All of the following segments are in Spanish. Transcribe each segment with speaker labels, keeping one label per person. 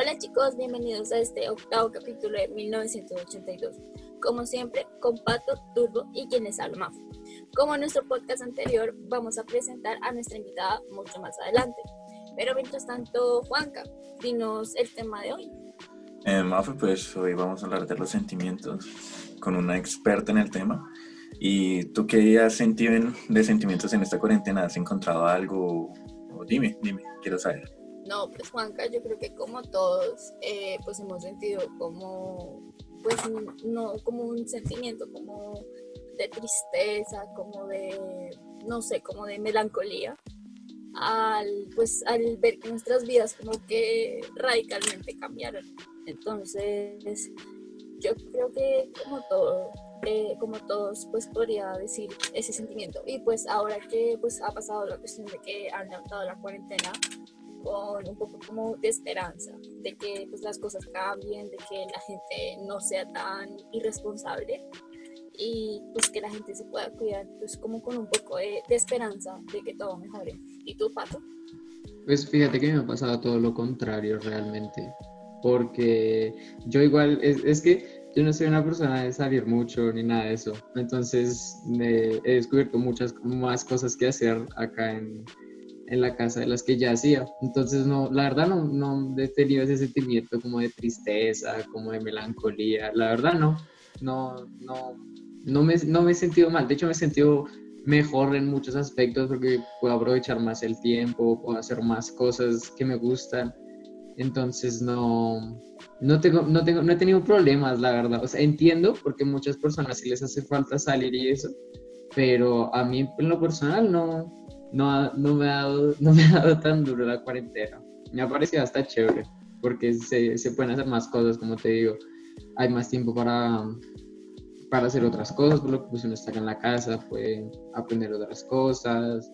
Speaker 1: Hola chicos, bienvenidos a este octavo capítulo de 1982. Como siempre, con Pato, Turbo y quienes hablan más. Como en nuestro podcast anterior, vamos a presentar a nuestra invitada mucho más adelante. Pero mientras tanto, Juanca, dinos el tema de hoy.
Speaker 2: Eh, Mafe, pues hoy vamos a hablar de los sentimientos con una experta en el tema. ¿Y tú qué has sentido de sentimientos en esta cuarentena? ¿Has encontrado algo? dime, dime, quiero saber.
Speaker 1: No, pues Juanca, yo creo que como todos, eh, pues hemos sentido como, pues no, como un sentimiento como de tristeza, como de, no sé, como de melancolía, al, pues al ver que nuestras vidas como que radicalmente cambiaron. Entonces, yo creo que como todo, eh, como todos, pues podría decir ese sentimiento. Y pues ahora que pues ha pasado la cuestión de que han levantado la cuarentena, con un poco como de esperanza, de que pues, las cosas cambien, de que la gente no sea tan irresponsable y pues que la gente se pueda cuidar, pues como con un poco de, esperanza de que todo mejore. ¿Y tú, Pato?
Speaker 3: Pues fíjate que me ha pasado todo lo contrario realmente, porque yo igual, es, es que yo no soy una persona de salir mucho ni nada de eso, entonces he descubierto muchas más cosas que hacer acá en, en la casa de las que ya hacía. Entonces, no, la verdad no, no he tenido ese sentimiento como de tristeza, como de melancolía. La verdad no, no, no, no me, no me he sentido mal. De hecho, me he sentido mejor en muchos aspectos porque puedo aprovechar más el tiempo, puedo hacer más cosas que me gustan. Entonces, no, no, tengo, no, tengo, no he tenido problemas, la verdad. O sea, entiendo porque muchas personas sí les hace falta salir y eso, pero a mí en lo personal no, no, no, me ha dado, no me ha dado tan duro la cuarentena. Me ha parecido hasta chévere, porque se, se, pueden hacer más cosas, como te digo. Hay más tiempo para, para hacer otras cosas, por lo que pues uno está en la casa, puede aprender otras cosas,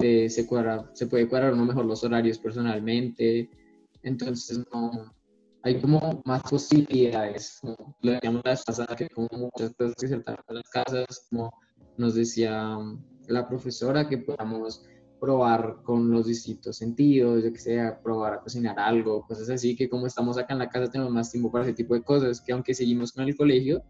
Speaker 3: eh, se, cuadra, se puede cuadrar uno mejor los horarios personalmente. Entonces, no, hay como más posibilidades. Como lo decíamos la pasada, que como muchas cosas que se en las casas, como nos decía la profesora, que podamos probar con los distintos sentidos, yo que sea, probar a cocinar algo, cosas así, que como estamos acá en la casa tenemos más tiempo para ese tipo de cosas, que aunque seguimos con el colegio,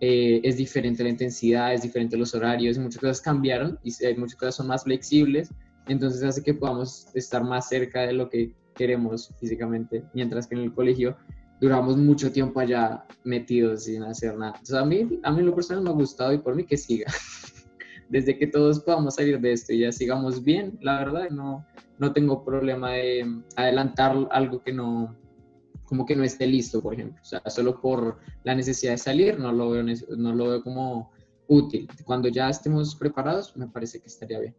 Speaker 3: eh, es diferente la intensidad, es diferente los horarios, muchas cosas cambiaron y muchas cosas son más flexibles, entonces hace que podamos estar más cerca de lo que queremos físicamente, mientras que en el colegio duramos mucho tiempo allá metidos sin hacer nada. Entonces a mí, a mí lo personal me ha gustado y por mí que siga. desde que todos podamos salir de esto y ya sigamos bien, la verdad, no, no tengo problema de adelantar algo que no, como que no esté listo, por ejemplo. O sea, solo por la necesidad de salir, no lo veo, no lo veo como útil. Cuando ya estemos preparados, me parece que estaría bien.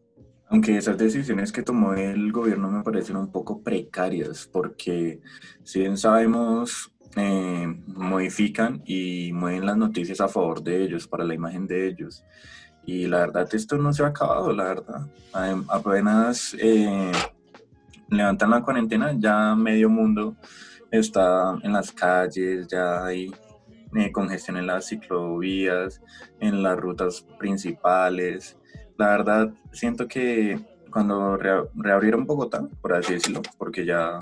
Speaker 2: Aunque esas decisiones que tomó el gobierno me parecen un poco precarias, porque si bien sabemos, eh, modifican y mueven las noticias a favor de ellos, para la imagen de ellos. Y la verdad, esto no se ha acabado, la verdad. Apenas eh, levantan la cuarentena, ya medio mundo está en las calles, ya hay eh, congestión en las ciclovías, en las rutas principales. La verdad, siento que cuando reabrieron Bogotá, por así decirlo, porque ya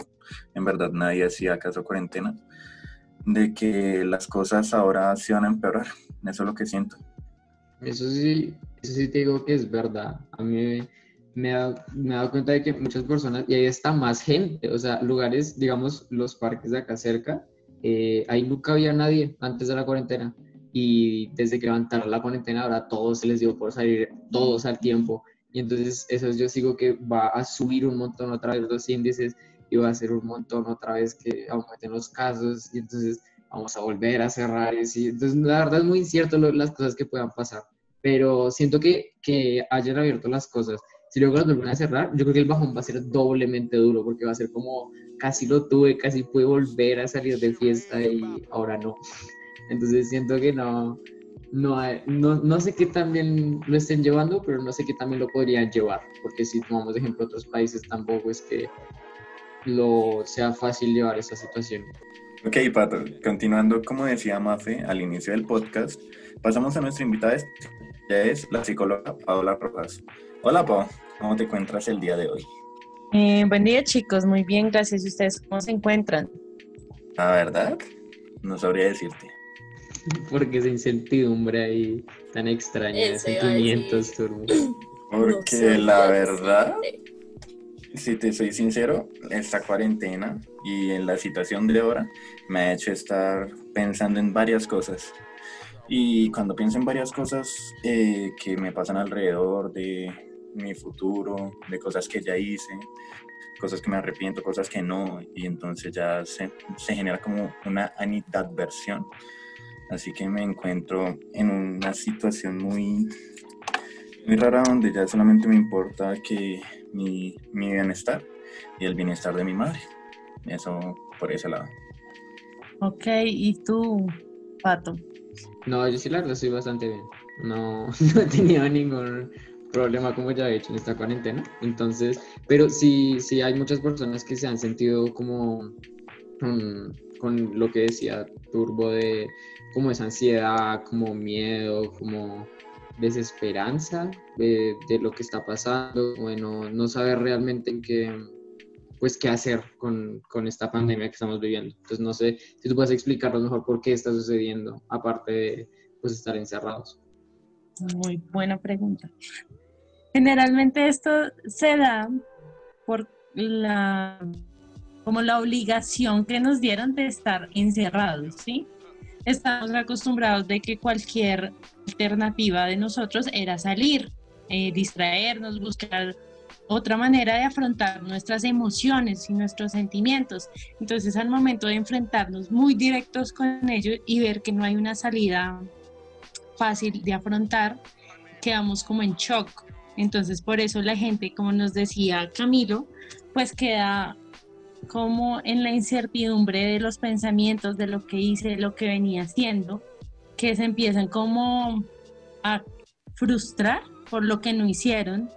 Speaker 2: en verdad nadie hacía caso cuarentena, de que las cosas ahora se van a empeorar. Eso es lo que siento.
Speaker 3: Eso sí, eso sí te digo que es verdad. A mí me, he dado cuenta de que muchas personas, y ahí está más gente, o sea, lugares, digamos, los parques de acá cerca, eh, ahí nunca había nadie antes de la cuarentena. Y desde que levantaron la cuarentena, ahora todos se les dio por salir, todos al tiempo. Y entonces eso yo sigo que va a subir un montón otra vez los índices y va a ser un montón otra vez que aumenten los casos. Y entonces vamos a volver a cerrar. Y entonces, la verdad es muy incierto las cosas que puedan pasar, pero siento que, que hayan abierto las cosas. Si luego las vuelven a cerrar, yo creo que el bajón va a ser doblemente duro, porque va a ser como casi lo tuve, casi pude volver a salir de fiesta y ahora no. Entonces siento que no, no, no, no sé qué también lo estén llevando, pero no sé qué también lo podrían llevar, porque si tomamos de ejemplo otros países tampoco es que lo sea fácil llevar esa situación.
Speaker 2: Ok, Pato, continuando, como decía Mafe al inicio del podcast, pasamos a nuestra invitada, ya es la psicóloga Paola Rojas. Hola, Pau, ¿cómo te encuentras el día de hoy?
Speaker 4: Eh, buen día, chicos, muy bien, gracias. ¿Y ustedes cómo se encuentran?
Speaker 2: La verdad, no sabría decirte.
Speaker 3: Porque esa incertidumbre ahí tan extraña sentimientos turbo.
Speaker 2: Porque
Speaker 1: sé,
Speaker 2: la verdad. Si te soy sincero, esta cuarentena y en la situación de ahora me ha hecho estar pensando en varias cosas. Y cuando pienso en varias cosas eh, que me pasan alrededor de mi futuro, de cosas que ya hice, cosas que me arrepiento, cosas que no, y entonces ya se, se genera como una animadversión. Así que me encuentro en una situación muy, muy rara donde ya solamente me importa que mi, mi bienestar y el bienestar de mi madre. Eso por ese lado.
Speaker 4: Ok, ¿y tú, Pato?
Speaker 3: No, yo sí la verdad estoy bastante bien. No, no he tenido ningún problema como ya he hecho en esta cuarentena. Entonces, pero sí, sí hay muchas personas que se han sentido como con lo que decía Turbo de como esa ansiedad, como miedo, como desesperanza de, de lo que está pasando. Bueno, no saber realmente en qué, pues qué hacer con, con esta pandemia que estamos viviendo. Entonces no sé si tú puedes explicarnos mejor por qué está sucediendo, aparte de pues estar encerrados.
Speaker 4: Muy buena pregunta. Generalmente esto se da por la como la obligación que nos dieron de estar encerrados, ¿sí? Estamos acostumbrados de que cualquier alternativa de nosotros era salir, eh, distraernos, buscar otra manera de afrontar nuestras emociones y nuestros sentimientos. Entonces, al momento de enfrentarnos muy directos con ellos y ver que no hay una salida fácil de afrontar, quedamos como en shock. Entonces, por eso la gente, como nos decía Camilo, pues queda como en la incertidumbre de los pensamientos, de lo que hice, lo que venía haciendo, que se empiezan como a frustrar por lo que no hicieron.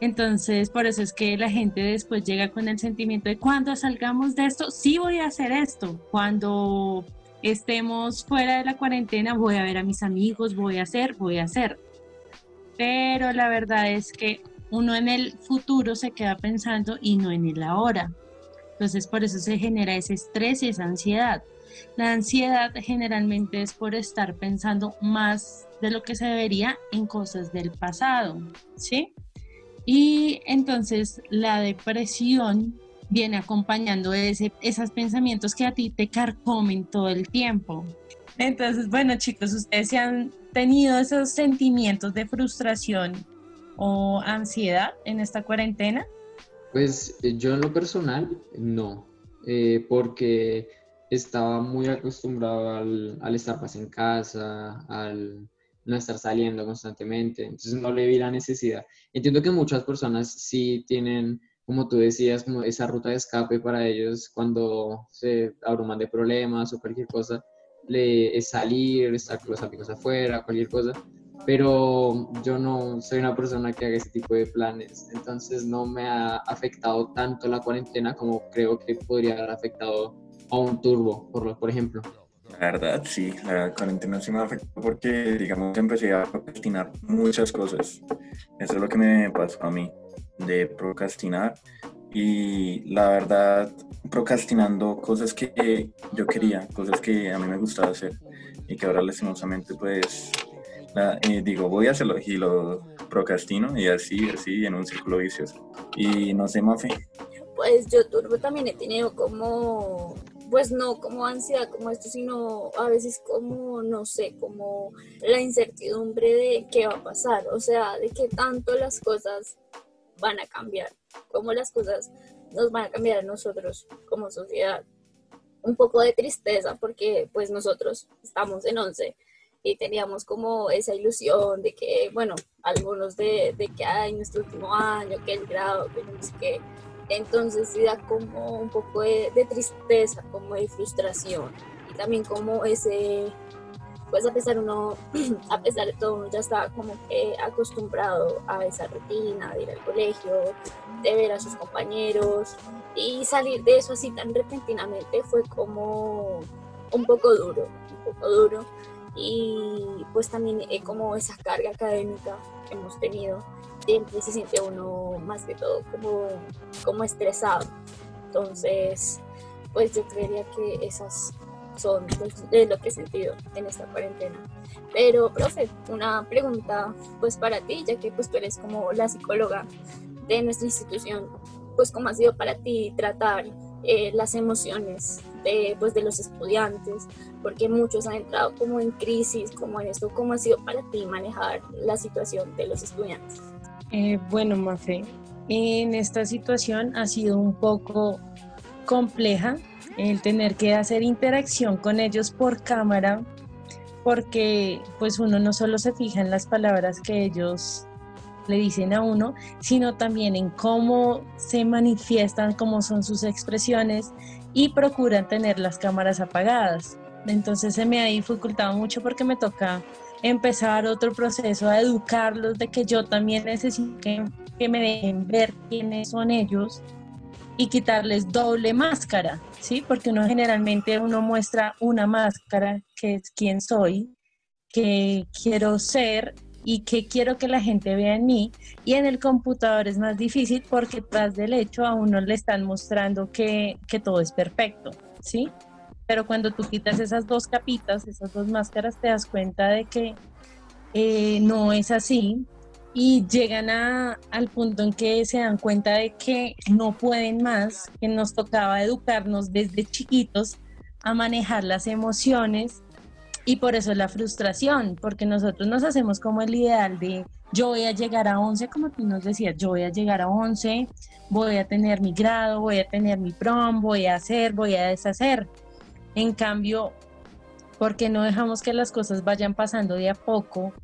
Speaker 4: Entonces, por eso es que la gente después llega con el sentimiento de cuando salgamos de esto, sí voy a hacer esto. Cuando estemos fuera de la cuarentena, voy a ver a mis amigos, voy a hacer, voy a hacer. Pero la verdad es que uno en el futuro se queda pensando y no en el ahora. Entonces, por eso se genera ese estrés y esa ansiedad. La ansiedad generalmente es por estar pensando más de lo que se debería en cosas del pasado, ¿sí? Y entonces la depresión viene acompañando ese, esos pensamientos que a ti te carcomen todo el tiempo. Entonces, bueno chicos, ustedes se han tenido esos sentimientos de frustración o ansiedad en esta cuarentena?
Speaker 3: Pues eh, yo en lo personal, no, eh, porque estaba muy acostumbrado al, al estar más en casa, al no estar saliendo constantemente, entonces no le vi la necesidad. Entiendo que muchas personas sí tienen, como tú decías, como esa ruta de escape para ellos cuando se abruman de problemas o cualquier cosa, le, es salir, estar con los amigos afuera, cualquier cosa, pero yo no soy una persona que haga ese tipo de planes, entonces no me ha afectado tanto la cuarentena como creo que podría haber afectado a un turbo, por, por ejemplo.
Speaker 2: La verdad, sí, la cuarentena sí me afectó porque, digamos, empecé a procrastinar muchas cosas. Eso es lo que me pasó a mí, de procrastinar. Y la verdad, procrastinando cosas que yo quería, cosas que a mí me gustaba hacer y que ahora lastimosamente pues la- digo, voy a hacerlo y lo procrastino y así, así en un círculo vicioso. Y no sé, Mafe,
Speaker 1: Pues yo turbo también he tenido como, pues no como ansiedad como esto, sino a veces como, no sé, como la incertidumbre de qué va a pasar, o sea, de qué tanto las cosas van a cambiar, cómo las cosas nos van a cambiar a nosotros como sociedad. Un poco de tristeza porque pues nosotros estamos en 11 y teníamos como esa ilusión de que, bueno, algunos de, de que hay nuestro último año, que el grado, que no sé qué. Entonces sí da como un poco de, de tristeza, como de frustración. Y también como ese, pues a pesar uno, a pesar de todo, uno ya estaba como que acostumbrado a esa rutina de ir al colegio, de ver a sus compañeros. Y salir de eso así tan repentinamente fue como un poco duro, un poco duro y pues también eh, como esa carga académica que hemos tenido siempre se siente uno más que todo como, como estresado entonces pues yo creería que esas son pues, lo que he sentido en esta cuarentena. Pero, profe, una pregunta pues para ti, ya que pues tú eres como la psicóloga de nuestra institución, pues cómo ha sido para ti tratar eh, las emociones de, pues, de los estudiantes, porque muchos han entrado como en crisis, como en esto, ¿cómo ha sido para ti manejar la situación de los estudiantes?
Speaker 4: Eh, bueno, Mafe, en esta situación ha sido un poco compleja el tener que hacer interacción con ellos por cámara, porque pues uno no solo se fija en las palabras que ellos le dicen a uno, sino también en cómo se manifiestan, cómo son sus expresiones y procuran tener las cámaras apagadas. Entonces se me ha dificultado mucho porque me toca empezar otro proceso a educarlos de que yo también necesito que, que me dejen ver quiénes son ellos y quitarles doble máscara, ¿sí? Porque uno generalmente uno muestra una máscara que es quién soy, que quiero ser y que quiero que la gente vea en mí. Y en el computador es más difícil porque tras del hecho a uno le están mostrando que, que todo es perfecto, ¿sí? Pero cuando tú quitas esas dos capitas, esas dos máscaras, te das cuenta de que eh, no es así y llegan a, al punto en que se dan cuenta de que no pueden más, que nos tocaba educarnos desde chiquitos a manejar las emociones y por eso la frustración, porque nosotros nos hacemos como el ideal de yo voy a llegar a 11, como tú nos decías, yo voy a llegar a 11, voy a tener mi grado, voy a tener mi prom, voy a hacer, voy a deshacer. En cambio, porque no dejamos que las cosas vayan pasando de a poco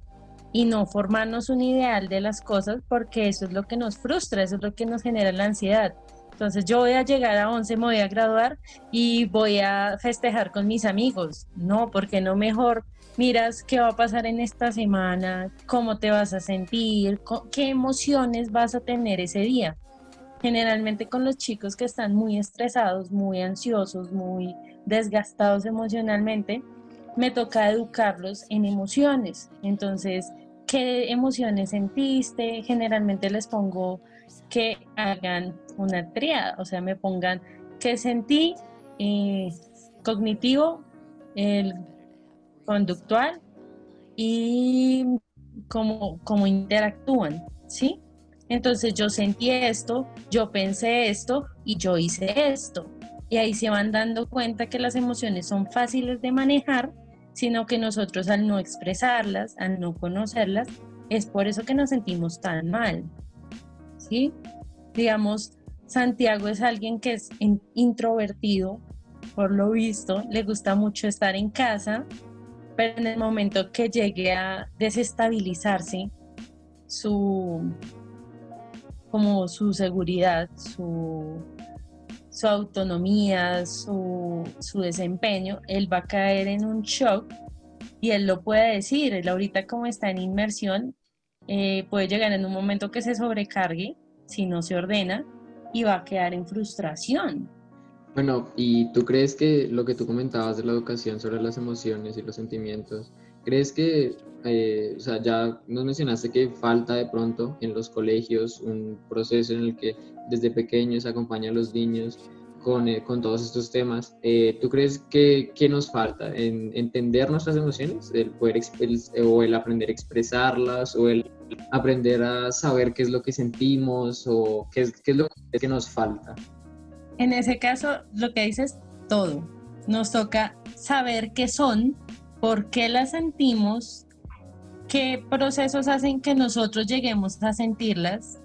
Speaker 4: y no formarnos un ideal de las cosas porque eso es lo que nos frustra, eso es lo que nos genera la ansiedad. Entonces yo voy a llegar a 11, me voy a graduar y voy a festejar con mis amigos. No, porque no mejor miras qué va a pasar en esta semana, cómo te vas a sentir, qué emociones vas a tener ese día. Generalmente con los chicos que están muy estresados, muy ansiosos, muy desgastados emocionalmente, me toca educarlos en emociones. Entonces, ¿qué emociones sentiste? Generalmente les pongo que hagan una triada, o sea, me pongan qué sentí, eh, cognitivo, el conductual y cómo, cómo interactúan, ¿sí? Entonces yo sentí esto, yo pensé esto y yo hice esto. Y ahí se van dando cuenta que las emociones son fáciles de manejar, sino que nosotros al no expresarlas, al no conocerlas, es por eso que nos sentimos tan mal. ¿Sí? digamos, Santiago es alguien que es introvertido, por lo visto, le gusta mucho estar en casa, pero en el momento que llegue a desestabilizarse su como su seguridad, su, autonomía, su, su, desempeño, él va a caer en un shock y él lo puede decir, él ahorita como está en inmersión, eh, puede llegar en un momento que se sobrecargue si no se ordena y va a quedar en frustración.
Speaker 3: Bueno, ¿y tú crees que lo que tú comentabas de la educación sobre las emociones y los sentimientos, crees que, eh, o sea, ya nos mencionaste que falta de pronto en los colegios un proceso en el que desde pequeños acompaña a los niños con, eh, con todos estos temas. Eh, ¿Tú crees que, que, nos falta en entender nuestras emociones, el poder o el aprender a expresarlas o el aprender a saber qué es lo que sentimos o qué es, qué es lo que nos falta?
Speaker 4: En ese caso, lo que dices, todo. Nos toca saber qué son, por qué las sentimos, qué procesos hacen que nosotros lleguemos a sentirlas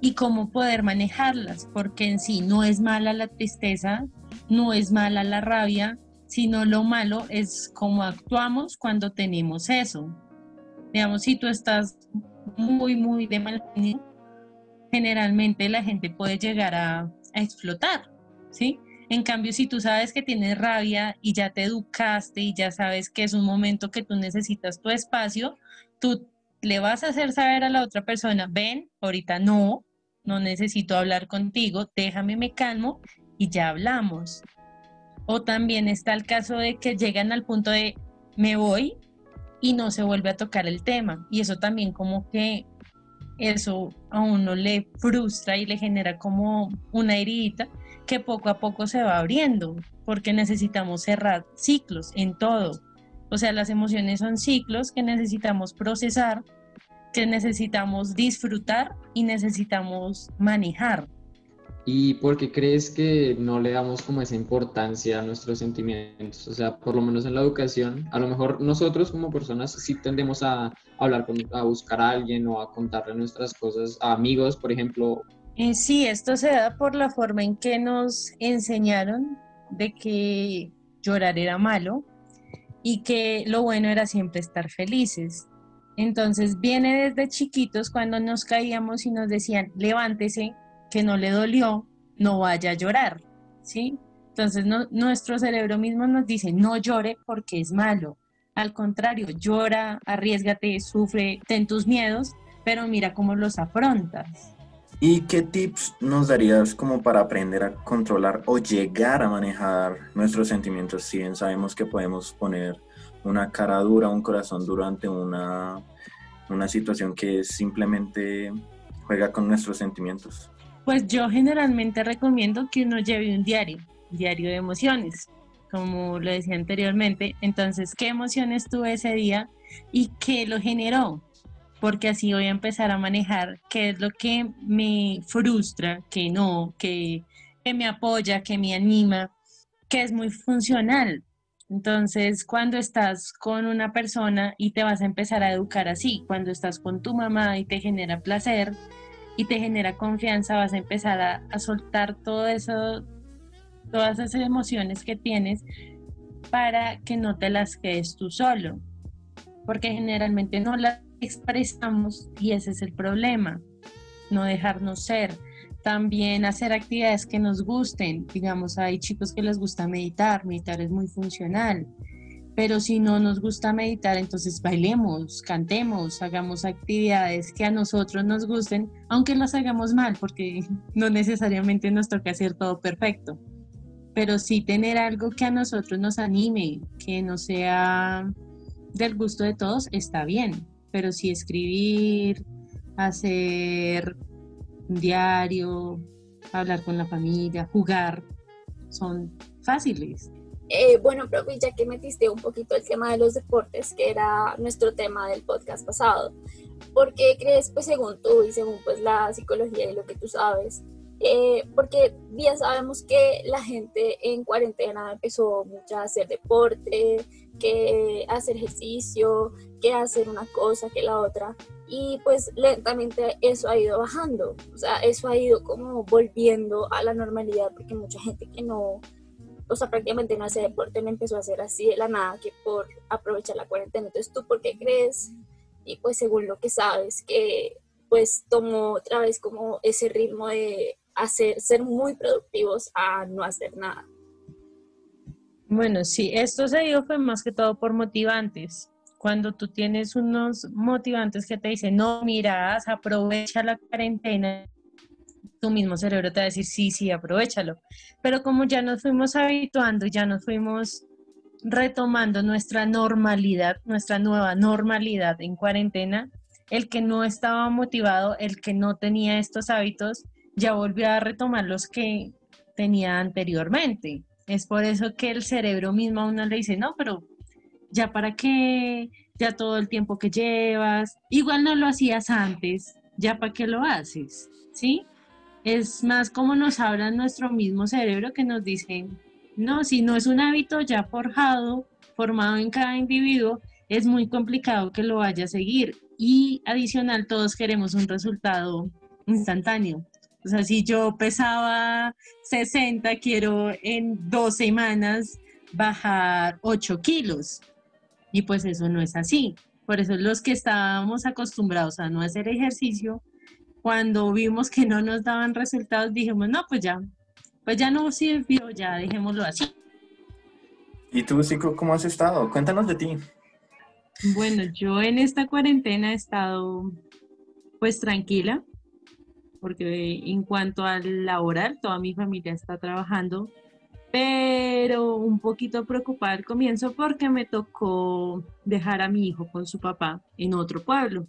Speaker 4: y cómo poder manejarlas, porque en sí no es mala la tristeza, no es mala la rabia, sino lo malo es cómo actuamos cuando tenemos eso. Digamos, si tú estás muy, muy de mal generalmente la gente puede llegar a, a explotar, ¿sí? En cambio, si tú sabes que tienes rabia y ya te educaste y ya sabes que es un momento que tú necesitas tu espacio, tú le vas a hacer saber a la otra persona, ven, ahorita no, no necesito hablar contigo, déjame me calmo y ya hablamos. O también está el caso de que llegan al punto de me voy y no se vuelve a tocar el tema. Y eso también como que eso a uno le frustra y le genera como una heridita que poco a poco se va abriendo, porque necesitamos cerrar ciclos en todo. O sea, las emociones son ciclos que necesitamos procesar, que necesitamos disfrutar y necesitamos manejar.
Speaker 3: ¿Y por qué crees que no le damos como esa importancia a nuestros sentimientos? O sea, por lo menos en la educación, a lo mejor nosotros como personas sí tendemos a hablar con, a buscar a alguien o a contarle nuestras cosas a amigos, por ejemplo.
Speaker 4: Eh, sí, esto se da por la forma en que nos enseñaron de que llorar era malo y que lo bueno era siempre estar felices. Entonces viene desde chiquitos cuando nos caíamos y nos decían, levántese, que no le dolió, no vaya a llorar, ¿sí? Entonces nuestro cerebro mismo nos dice, no llore porque es malo. Al contrario, llora, arriesgate, sufre, ten tus miedos, pero mira cómo los afrontas.
Speaker 2: ¿Y qué tips nos darías como para aprender a controlar o llegar a manejar nuestros sentimientos? Si bien sabemos que podemos poner una cara dura, un corazón durante una, una situación que simplemente juega con nuestros sentimientos.
Speaker 4: Pues yo generalmente recomiendo que uno lleve un diario, diario de emociones, como lo decía anteriormente. Entonces, ¿qué emociones tuve ese día y qué lo generó? Porque así voy a empezar a manejar qué es lo que me frustra, que no, que, que me apoya, que me anima, que es muy funcional. Entonces, cuando estás con una persona y te vas a empezar a educar así, cuando estás con tu mamá y te genera placer, y te genera confianza, vas a empezar a, soltar todo eso, todas esas emociones que tienes para que no te las quedes tú solo, porque generalmente no las expresamos y ese es el problema, no dejarnos ser. También hacer actividades que nos gusten, digamos, hay chicos que les gusta meditar, meditar es muy funcional pero si no nos gusta meditar, entonces bailemos, cantemos, hagamos actividades que a nosotros nos gusten, aunque las hagamos mal, porque no necesariamente nos toca hacer todo perfecto. Pero sí tener algo que a nosotros nos anime, que no sea del gusto de todos, está bien. Pero si escribir, hacer un diario, hablar con la familia, jugar, son fáciles.
Speaker 1: Eh, bueno, profe, ya que metiste un poquito el tema de los deportes, que era nuestro tema del podcast pasado, ¿por qué crees, pues según tú y según pues la psicología y lo que tú sabes, eh, porque bien sabemos que la gente en cuarentena empezó mucho a hacer deporte, que hacer ejercicio, que hacer una cosa, que la otra, y pues lentamente eso ha ido bajando, o sea, eso ha ido como volviendo a la normalidad, porque mucha gente que no o sea, prácticamente no hace deporte, no empezó a hacer así de la nada que por aprovechar la cuarentena. Entonces, ¿tú por qué crees? Y pues según lo que sabes, que pues tomó otra vez como ese ritmo de hacer, ser muy productivos a no hacer nada.
Speaker 4: Bueno, sí, esto se dio fue más que todo por motivantes. Cuando tú tienes unos motivantes que te dicen, no, mira, aprovecha la cuarentena, tu mismo cerebro te va a decir, sí, sí, aprovechalo. Pero como ya nos fuimos habituando, ya nos fuimos retomando nuestra normalidad, nuestra nueva normalidad en cuarentena, el que no estaba motivado, el que no tenía estos hábitos, ya volvió a retomar los que tenía anteriormente. Es por eso que el cerebro mismo a uno le dice, no, pero ya para qué, ya todo el tiempo que llevas, igual no lo hacías antes, ya para qué lo haces, ¿sí? Es más como nos habla nuestro mismo cerebro que nos dice, no, si no es un hábito ya forjado, formado en cada individuo, es muy complicado que lo vaya a seguir. Y adicional, todos queremos un resultado instantáneo. O sea, si yo pesaba 60, quiero en dos semanas bajar 8 kilos. Y pues eso no es así. Por eso los que estábamos acostumbrados a no hacer ejercicio, cuando vimos que no nos daban resultados, dijimos, no, pues ya, pues ya no sirvió, ya dejémoslo así.
Speaker 2: ¿Y tú, Cico, cómo has estado? Cuéntanos de ti.
Speaker 4: Bueno, yo en esta cuarentena he estado pues tranquila, porque en cuanto al laboral, toda mi familia está trabajando, pero un poquito preocupada al comienzo porque me tocó dejar a mi hijo con su papá en otro pueblo.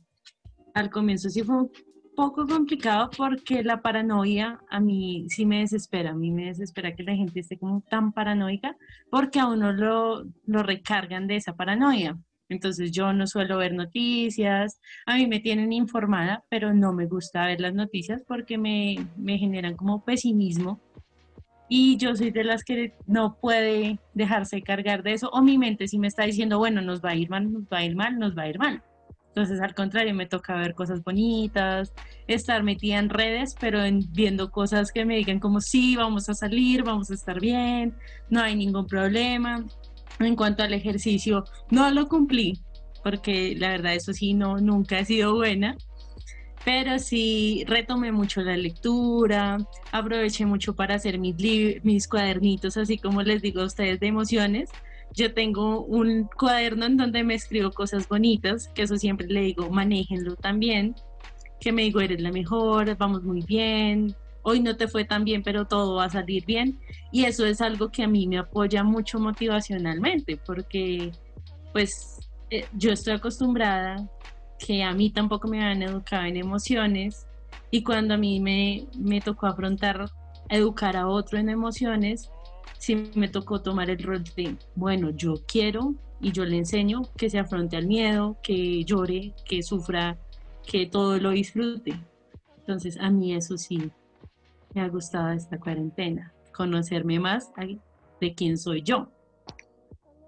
Speaker 4: Al comienzo sí fue poco complicado porque la paranoia a mí sí me desespera, a mí me desespera que la gente esté como tan paranoica porque a uno lo, lo recargan de esa paranoia. Entonces yo no suelo ver noticias, a mí me tienen informada, pero no me gusta ver las noticias porque me, me generan como pesimismo y yo soy de las que no puede dejarse cargar de eso o mi mente sí me está diciendo, bueno, nos va a ir mal, nos va a ir mal, nos va a ir mal. Entonces, al contrario, me toca ver cosas bonitas, estar metida en redes, pero viendo cosas que me digan como sí, vamos a salir, vamos a estar bien, no hay ningún problema. En cuanto al ejercicio, no lo cumplí, porque la verdad eso sí, no, nunca he sido buena, pero sí retomé mucho la lectura, aproveché mucho para hacer mis, mis cuadernitos, así como les digo a ustedes, de emociones yo tengo un cuaderno en donde me escribo cosas bonitas, que eso siempre le digo, manéjenlo también, que me digo, eres la mejor, vamos muy bien, hoy no te fue tan bien, pero todo va a salir bien. Y eso es algo que a mí me apoya mucho motivacionalmente, porque pues eh, yo estoy acostumbrada que a mí tampoco me han educado en emociones y cuando a mí me, me tocó afrontar, educar a otro en emociones, sí me tocó tomar el rol de, bueno, yo quiero y yo le enseño que se afronte al miedo, que llore, que sufra, que todo lo disfrute. Entonces, a mí eso sí me ha gustado esta cuarentena, conocerme más de quién soy yo.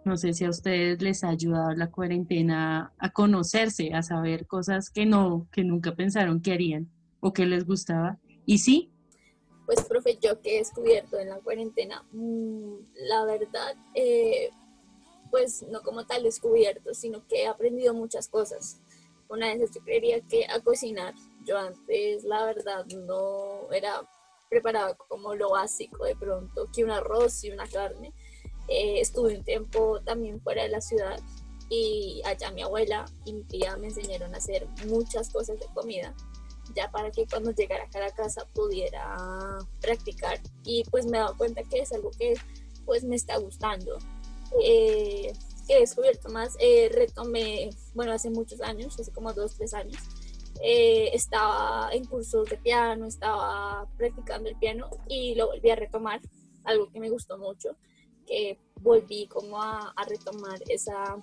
Speaker 4: No sé si a ustedes les ha ayudado la cuarentena a conocerse, a saber cosas que no, que nunca pensaron que harían o que les gustaba. Y sí,
Speaker 1: pues, profe, yo que he descubierto en la cuarentena, mm, la verdad, eh, pues no como tal descubierto, sino que he aprendido muchas cosas. Una de esas yo creería que a cocinar. Yo antes, la verdad, no era preparada como lo básico de pronto, que un arroz y una carne. Eh, estuve un tiempo también fuera de la ciudad y allá mi abuela y mi tía me enseñaron a hacer muchas cosas de comida ya para que cuando llegara a la casa pudiera practicar y pues me he dado cuenta que es algo que pues me está gustando. Eh, he descubierto más, eh, retomé, bueno, hace muchos años, hace como dos, tres años, eh, estaba en cursos de piano, estaba practicando el piano y lo volví a retomar, algo que me gustó mucho, que volví como a, a retomar esa,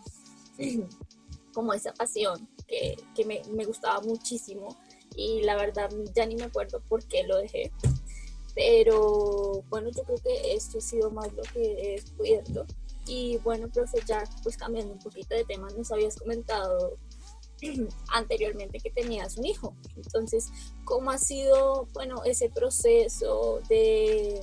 Speaker 1: como esa pasión que, que me, me, gustaba muchísimo y la verdad ya ni me acuerdo por qué lo dejé. Pero bueno, yo creo que esto ha sido más lo que he descubierto. Y bueno, profe, ya pues cambiando un poquito de tema, nos habías comentado anteriormente que tenías un hijo. Entonces, ¿cómo ha sido, bueno, ese proceso de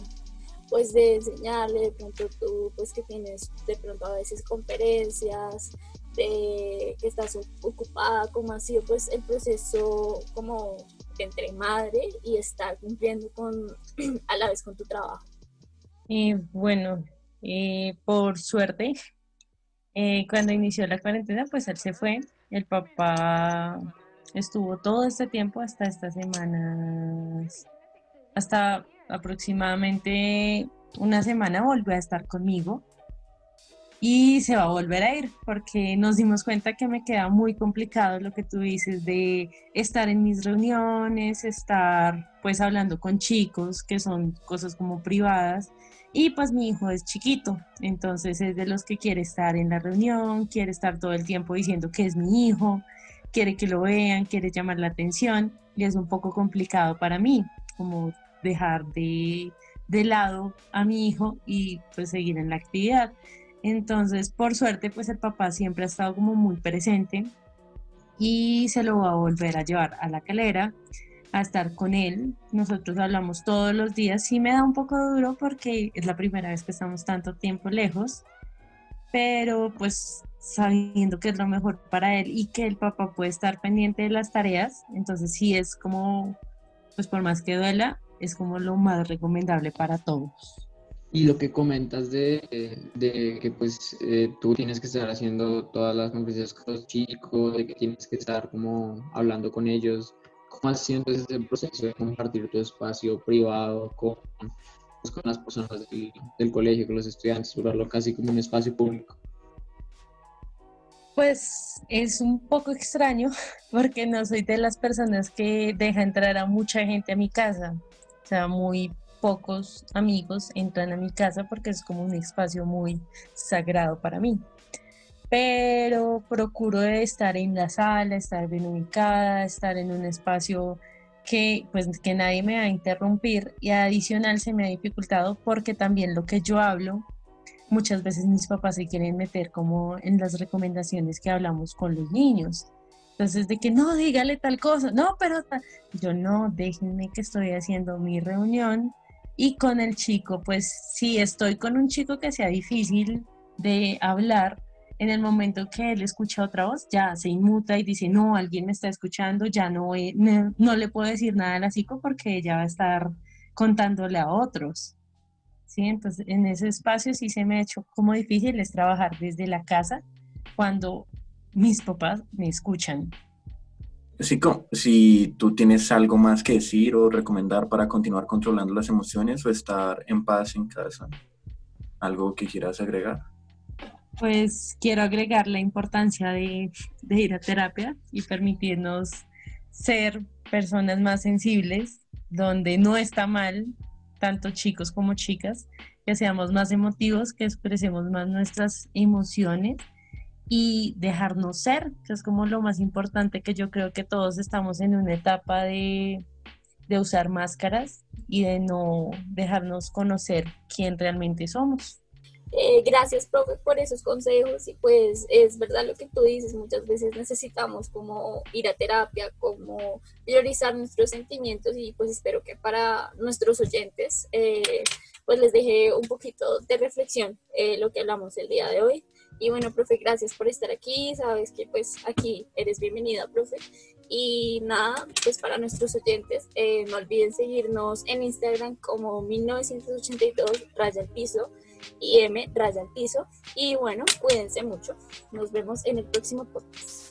Speaker 1: pues de enseñarle de pronto tú pues que tienes de pronto a veces conferencias de que estás ocupada, cómo ha sido pues el proceso como entre madre y estar cumpliendo con a la vez con tu trabajo.
Speaker 4: Eh, bueno, eh, por suerte, eh, cuando inició la cuarentena, pues él se fue. El papá estuvo todo este tiempo, hasta estas semanas, hasta aproximadamente una semana volvió a estar conmigo y se va a volver a ir porque nos dimos cuenta que me queda muy complicado lo que tú dices de estar en mis reuniones, estar pues hablando con chicos que son cosas como privadas y pues mi hijo es chiquito, entonces es de los que quiere estar en la reunión, quiere estar todo el tiempo diciendo que es mi hijo, quiere que lo vean, quiere llamar la atención y es un poco complicado para mí como dejar de, de lado a mi hijo y pues seguir en la actividad. Entonces, por suerte, pues el papá siempre ha estado como muy presente y se lo va a volver a llevar a la calera, a estar con él. Nosotros hablamos todos los días. Sí me da un poco duro porque es la primera vez que estamos tanto tiempo lejos, pero pues sabiendo que es lo mejor para él y que el papá puede estar pendiente de las tareas, entonces sí es como, pues por más que duela, es como lo más recomendable para todos.
Speaker 3: Y lo que comentas de, de que pues eh, tú tienes que estar haciendo todas las conferencias con los chicos, de que tienes que estar como hablando con ellos, ¿cómo ha sido entonces el proceso de compartir tu espacio privado con, pues, con las personas del, del, colegio, con los estudiantes, volverlo casi como un espacio público?
Speaker 4: Pues es un poco extraño porque no soy de las personas que deja entrar a mucha gente a mi casa. O sea, muy pocos amigos entran a mi casa porque es como un espacio muy sagrado para mí. Pero procuro estar en la sala, estar bien ubicada, estar en un espacio que pues que nadie me va a interrumpir y adicional se me ha dificultado porque también lo que yo hablo muchas veces mis papás se quieren meter como en las recomendaciones que hablamos con los niños entonces de que no dígale tal cosa no pero yo no déjenme que estoy haciendo mi reunión y con el chico pues si estoy con un chico que sea difícil de hablar en el momento que él escucha otra voz, ya se inmuta y dice, no, alguien me está escuchando, ya no, no, le puedo decir nada a la psico porque ella va a estar contándole a otros. ¿Sí? Entonces, en ese espacio sí se me ha hecho como difícil es trabajar desde la casa cuando mis papás me escuchan.
Speaker 2: Psico, si tú tienes algo más que decir o recomendar para continuar controlando las emociones o estar en paz en casa, algo que quieras agregar
Speaker 4: pues quiero agregar la importancia de, ir a terapia y permitirnos ser personas más sensibles, donde no está mal, tanto chicos como chicas, que seamos más emotivos, que expresemos más nuestras emociones y dejarnos ser, que es como lo más importante que yo creo que todos estamos en una etapa de, de usar máscaras y de no dejarnos conocer quién realmente somos.
Speaker 1: Eh, gracias, profe, por esos consejos y pues es verdad lo que tú dices, muchas veces necesitamos como ir a terapia, como priorizar nuestros sentimientos y pues espero que para nuestros oyentes eh, pues les deje un poquito de reflexión eh, lo que hablamos el día de hoy. Y bueno, profe, gracias por estar aquí, sabes que pues aquí eres bienvenida, profe. Y nada, pues para nuestros oyentes, no olviden seguirnos en Instagram como 1982 raya al piso y M raya al piso. Y bueno, cuídense mucho. Nos vemos en el próximo podcast.